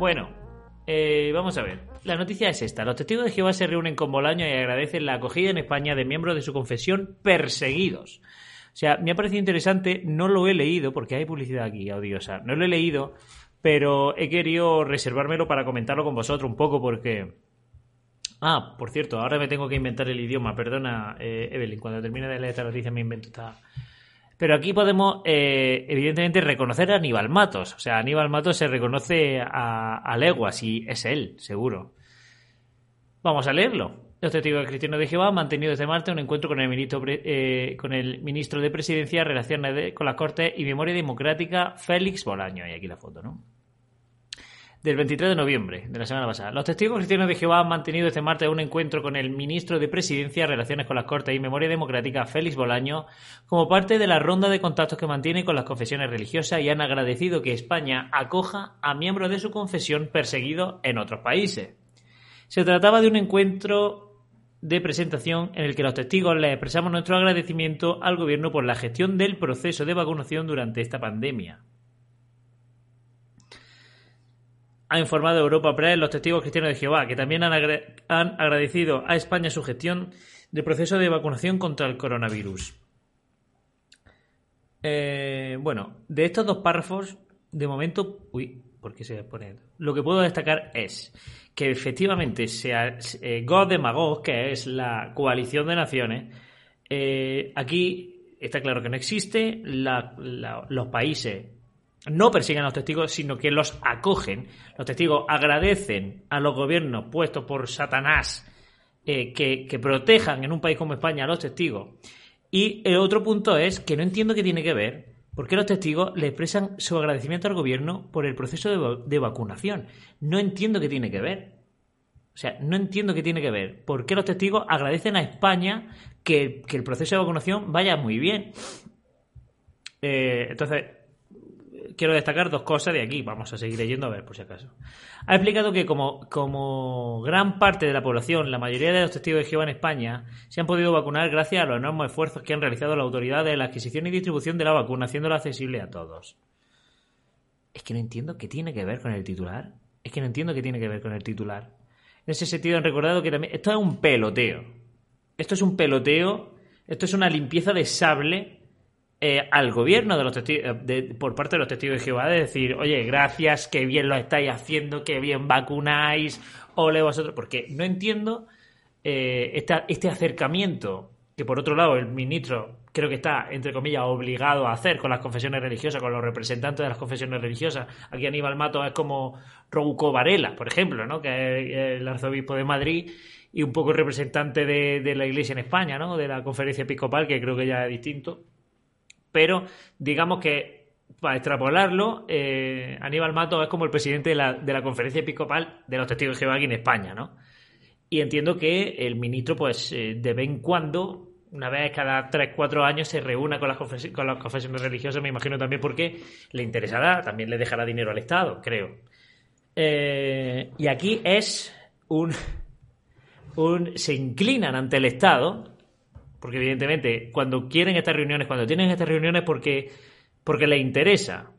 Bueno, eh, vamos a ver. La noticia es esta. Los testigos de Jehová se reúnen con Bolaño y agradecen la acogida en España de miembros de su confesión perseguidos. O sea, me ha parecido interesante, no lo he leído, porque hay publicidad aquí, odiosa. No lo he leído, pero he querido reservármelo para comentarlo con vosotros un poco, porque... Ah, por cierto, ahora me tengo que inventar el idioma. Perdona, eh, Evelyn, cuando termine de leer esta noticia me invento esta... Pero aquí podemos, eh, evidentemente, reconocer a Aníbal Matos. O sea, Aníbal Matos se reconoce a, a leguas y es él, seguro. Vamos a leerlo. Los testigos cristianos de Jehová han mantenido desde martes un encuentro con el ministro, eh, con el ministro de Presidencia, Relaciones con las Cortes y Memoria Democrática, Félix Bolaño. Y aquí la foto, ¿no? Del 23 de noviembre de la semana pasada. Los testigos cristianos de Jehová han mantenido este martes un encuentro con el ministro de Presidencia, Relaciones con las Cortes y Memoria Democrática, Félix Bolaño, como parte de la ronda de contactos que mantiene con las confesiones religiosas y han agradecido que España acoja a miembros de su confesión perseguidos en otros países. Se trataba de un encuentro de presentación en el que los testigos les expresamos nuestro agradecimiento al gobierno por la gestión del proceso de vacunación durante esta pandemia. Ha informado Europa Press los testigos cristianos de Jehová, que también han, agradecido a España su gestión del proceso de vacunación contra el coronavirus. Eh, bueno, de estos dos párrafos, de momento, uy, ¿por qué se pone? Lo que puedo destacar es que efectivamente sea eh, God de que es la coalición de naciones, eh, aquí está claro que no existe, los países no persiguen a los testigos, sino que los acogen. Los testigos agradecen a los gobiernos puestos por Satanás eh, que, protejan en un país como España a los testigos. Y el otro punto es que no entiendo qué tiene que ver, porque los testigos le expresan su agradecimiento al gobierno por el proceso de, vacunación. No entiendo qué tiene que ver. O sea, no entiendo qué tiene que ver. ¿Por qué los testigos agradecen a España que, el proceso de vacunación vaya muy bien? Eh, entonces, quiero destacar dos cosas de aquí. Vamos a seguir leyendo a ver por si acaso. Ha explicado que como, como gran parte de la población, la mayoría de los testigos de Jehová en España, se han podido vacunar gracias a los enormes esfuerzos que han realizado las autoridades en la adquisición y distribución de la vacuna, haciéndola accesible a todos. Es que no entiendo qué tiene que ver con el titular. Es que no entiendo qué tiene que ver con el titular. En ese sentido han recordado que también... Esto es un peloteo. Esto es un peloteo. Esto es una limpieza de sable eh, al gobierno de los testigos, eh, por parte de los testigos de Jehová de decir, oye, gracias, qué bien lo estáis haciendo, qué bien vacunáis, ole vosotros, porque no entiendo eh, este acercamiento que por otro lado el ministro creo que está, entre comillas, obligado a hacer con las confesiones religiosas, con los representantes de las confesiones religiosas. Aquí Aníbal Mato es como Rouco Varela, por ejemplo, ¿no? que es el arzobispo de Madrid y un poco representante de, de la Iglesia en España, ¿no? de la conferencia episcopal, que creo que ya es distinto. Pero digamos que para extrapolarlo, eh, Aníbal Mato es como el presidente de la, de la, conferencia episcopal de los testigos de Jehová en España, ¿no? Y entiendo que el ministro, pues, eh, de vez en cuando, una vez cada 3, 4 años, se reúna con las, con las confesiones religiosas, me imagino también porque le interesará, también le dejará dinero al Estado, creo. Eh, y aquí es un, un... se inclinan ante el Estado porque evidentemente, cuando quieren estas reuniones, cuando tienen estas reuniones porque, porque les interesa.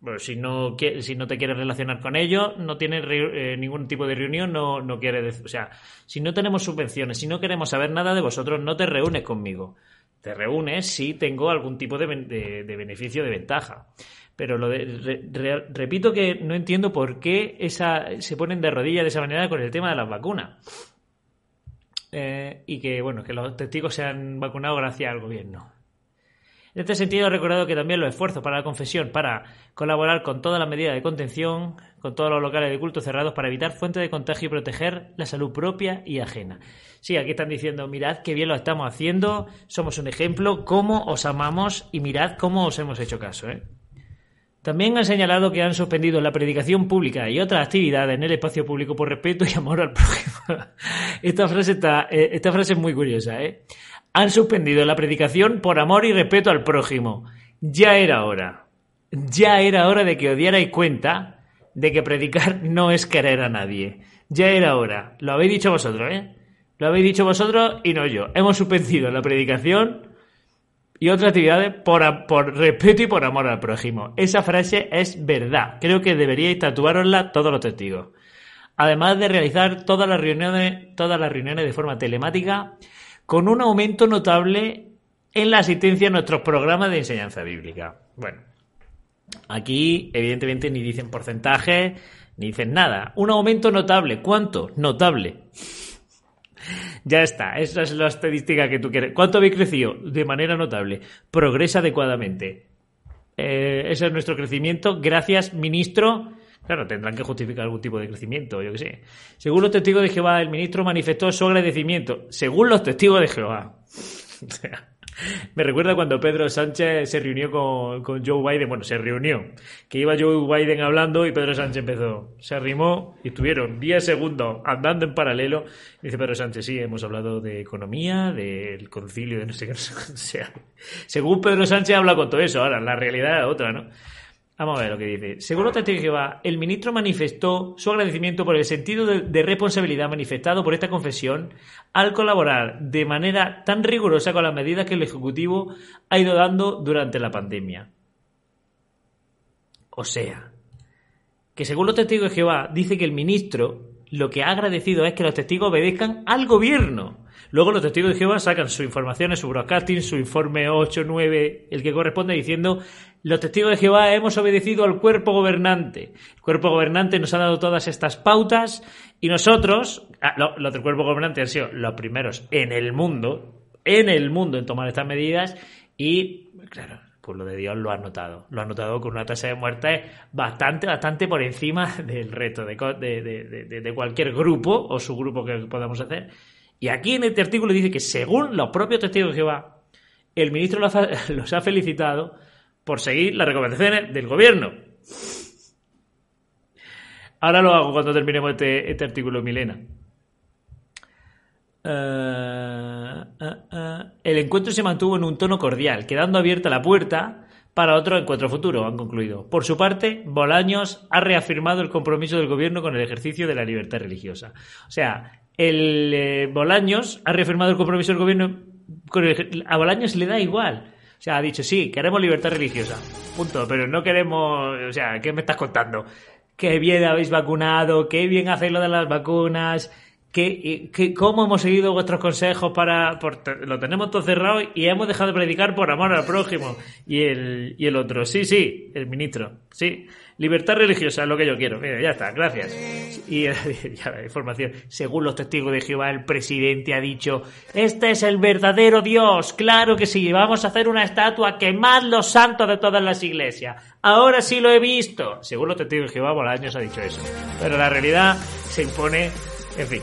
Bueno, si no, si no te quieres relacionar con ellos, no tienes eh, ningún tipo de reunión, no, no quieres... O sea, si no tenemos subvenciones, si no queremos saber nada de vosotros, no te reúnes conmigo. Te reúnes si tengo algún tipo de, de, beneficio, de ventaja. Pero lo de, repito que no entiendo por qué esa, se ponen de rodillas de esa manera con el tema de las vacunas. Eh, y que, bueno, que los testigos se han vacunado gracias al gobierno. En este sentido, he recordado que también los esfuerzos para la confesión, para colaborar con todas las medidas de contención, con todos los locales de culto cerrados, para evitar fuentes de contagio y proteger la salud propia y ajena. Sí, aquí están diciendo, mirad qué bien lo estamos haciendo, somos un ejemplo, cómo os amamos y mirad cómo os hemos hecho caso. ¿eh? También han señalado que han suspendido la predicación pública y otras actividades en el espacio público por respeto y amor al prójimo. Esta frase, está, eh, esta frase es muy curiosa. ¿eh? Han suspendido la predicación por amor y respeto al prójimo. Ya era hora. Ya era hora de que os dierais cuenta de que predicar no es querer a nadie. Ya era hora. Lo habéis dicho vosotros, ¿eh? Lo habéis dicho vosotros y no yo. Hemos suspendido la predicación y otras actividades por, respeto y por amor al prójimo. Esa frase es verdad. Creo que deberíais tatuárosla todos los testigos. Además de realizar todas las reuniones, todas las reuniones de forma telemática, con un aumento notable en la asistencia a nuestros programas de enseñanza bíblica. Bueno, aquí evidentemente ni dicen porcentaje, ni dicen nada. Un aumento notable. ¿Cuánto? Notable. Ya está, esa es la estadística que tú quieres. ¿Cuánto habéis crecido? De manera notable. Progresa adecuadamente. Eh, ese es nuestro crecimiento. Gracias, ministro. Claro, tendrán que justificar algún tipo de crecimiento, yo qué sé. Según los testigos de Jehová, el ministro manifestó su agradecimiento. Según los testigos de Jehová. o sea, me recuerda cuando Pedro Sánchez se reunió con, con, Joe Biden. Bueno, se reunió. Que iba Joe Biden hablando y Pedro Sánchez empezó. Se arrimó y estuvieron 10 segundos andando en paralelo. Dice Pedro Sánchez, sí, hemos hablado de economía, del concilio, de no sé qué. Según Pedro Sánchez habla con todo eso. Ahora, la realidad es otra, ¿no? Vamos a ver lo que dice. Según los testigos de Jehová, el ministro manifestó su agradecimiento por el sentido de, responsabilidad manifestado por esta confesión al colaborar de manera tan rigurosa con las medidas que el Ejecutivo ha ido dando durante la pandemia. O sea, que según los testigos de Jehová, dice que el ministro lo que ha agradecido es que los testigos obedezcan al gobierno. Luego los testigos de Jehová sacan su información, su broadcasting, su informe 8, 9, el que corresponde, diciendo los testigos de Jehová hemos obedecido al cuerpo gobernante. El cuerpo gobernante nos ha dado todas estas pautas y nosotros, ah, los del cuerpo gobernante han sido los primeros en el mundo, en el mundo en tomar estas medidas y, claro, pues lo de Dios lo ha notado. Lo ha notado con una tasa de muertes bastante, bastante por encima del reto de, de, de, de cualquier grupo o subgrupo que podamos hacer. Y aquí en este artículo dice que según los propios testigos de Jehová, el ministro los ha, los ha felicitado por seguir las recomendaciones del gobierno. Ahora lo hago cuando terminemos este, este artículo, Milena. Uh, uh, uh. El encuentro se mantuvo en un tono cordial, quedando abierta la puerta para otro encuentro futuro, han concluido. Por su parte, Bolaños ha reafirmado el compromiso del gobierno con el ejercicio de la libertad religiosa. O sea, el eh, Bolaños ha reafirmado el compromiso del gobierno con el, a Bolaños le da igual. O sea, ha dicho, sí, queremos libertad religiosa. Punto. Pero no queremos. O sea, ¿qué me estás contando? Qué bien habéis vacunado, qué bien hacéis lo de las vacunas, qué, qué, cómo hemos seguido vuestros consejos para. Por, lo tenemos todo cerrado y hemos dejado de predicar por amor al prójimo. Y el, y el otro, sí, sí, el ministro, sí. Libertad religiosa es lo que yo quiero. Mira, ya está, gracias. Y ya la información. Según los testigos de Jehová, el presidente ha dicho: Este es el verdadero Dios. Claro que sí, vamos a hacer una estatua quemad los santos de todas las iglesias. Ahora sí lo he visto. Según los testigos de Jehová, Bolaños ha dicho eso. Pero la realidad se impone, en fin.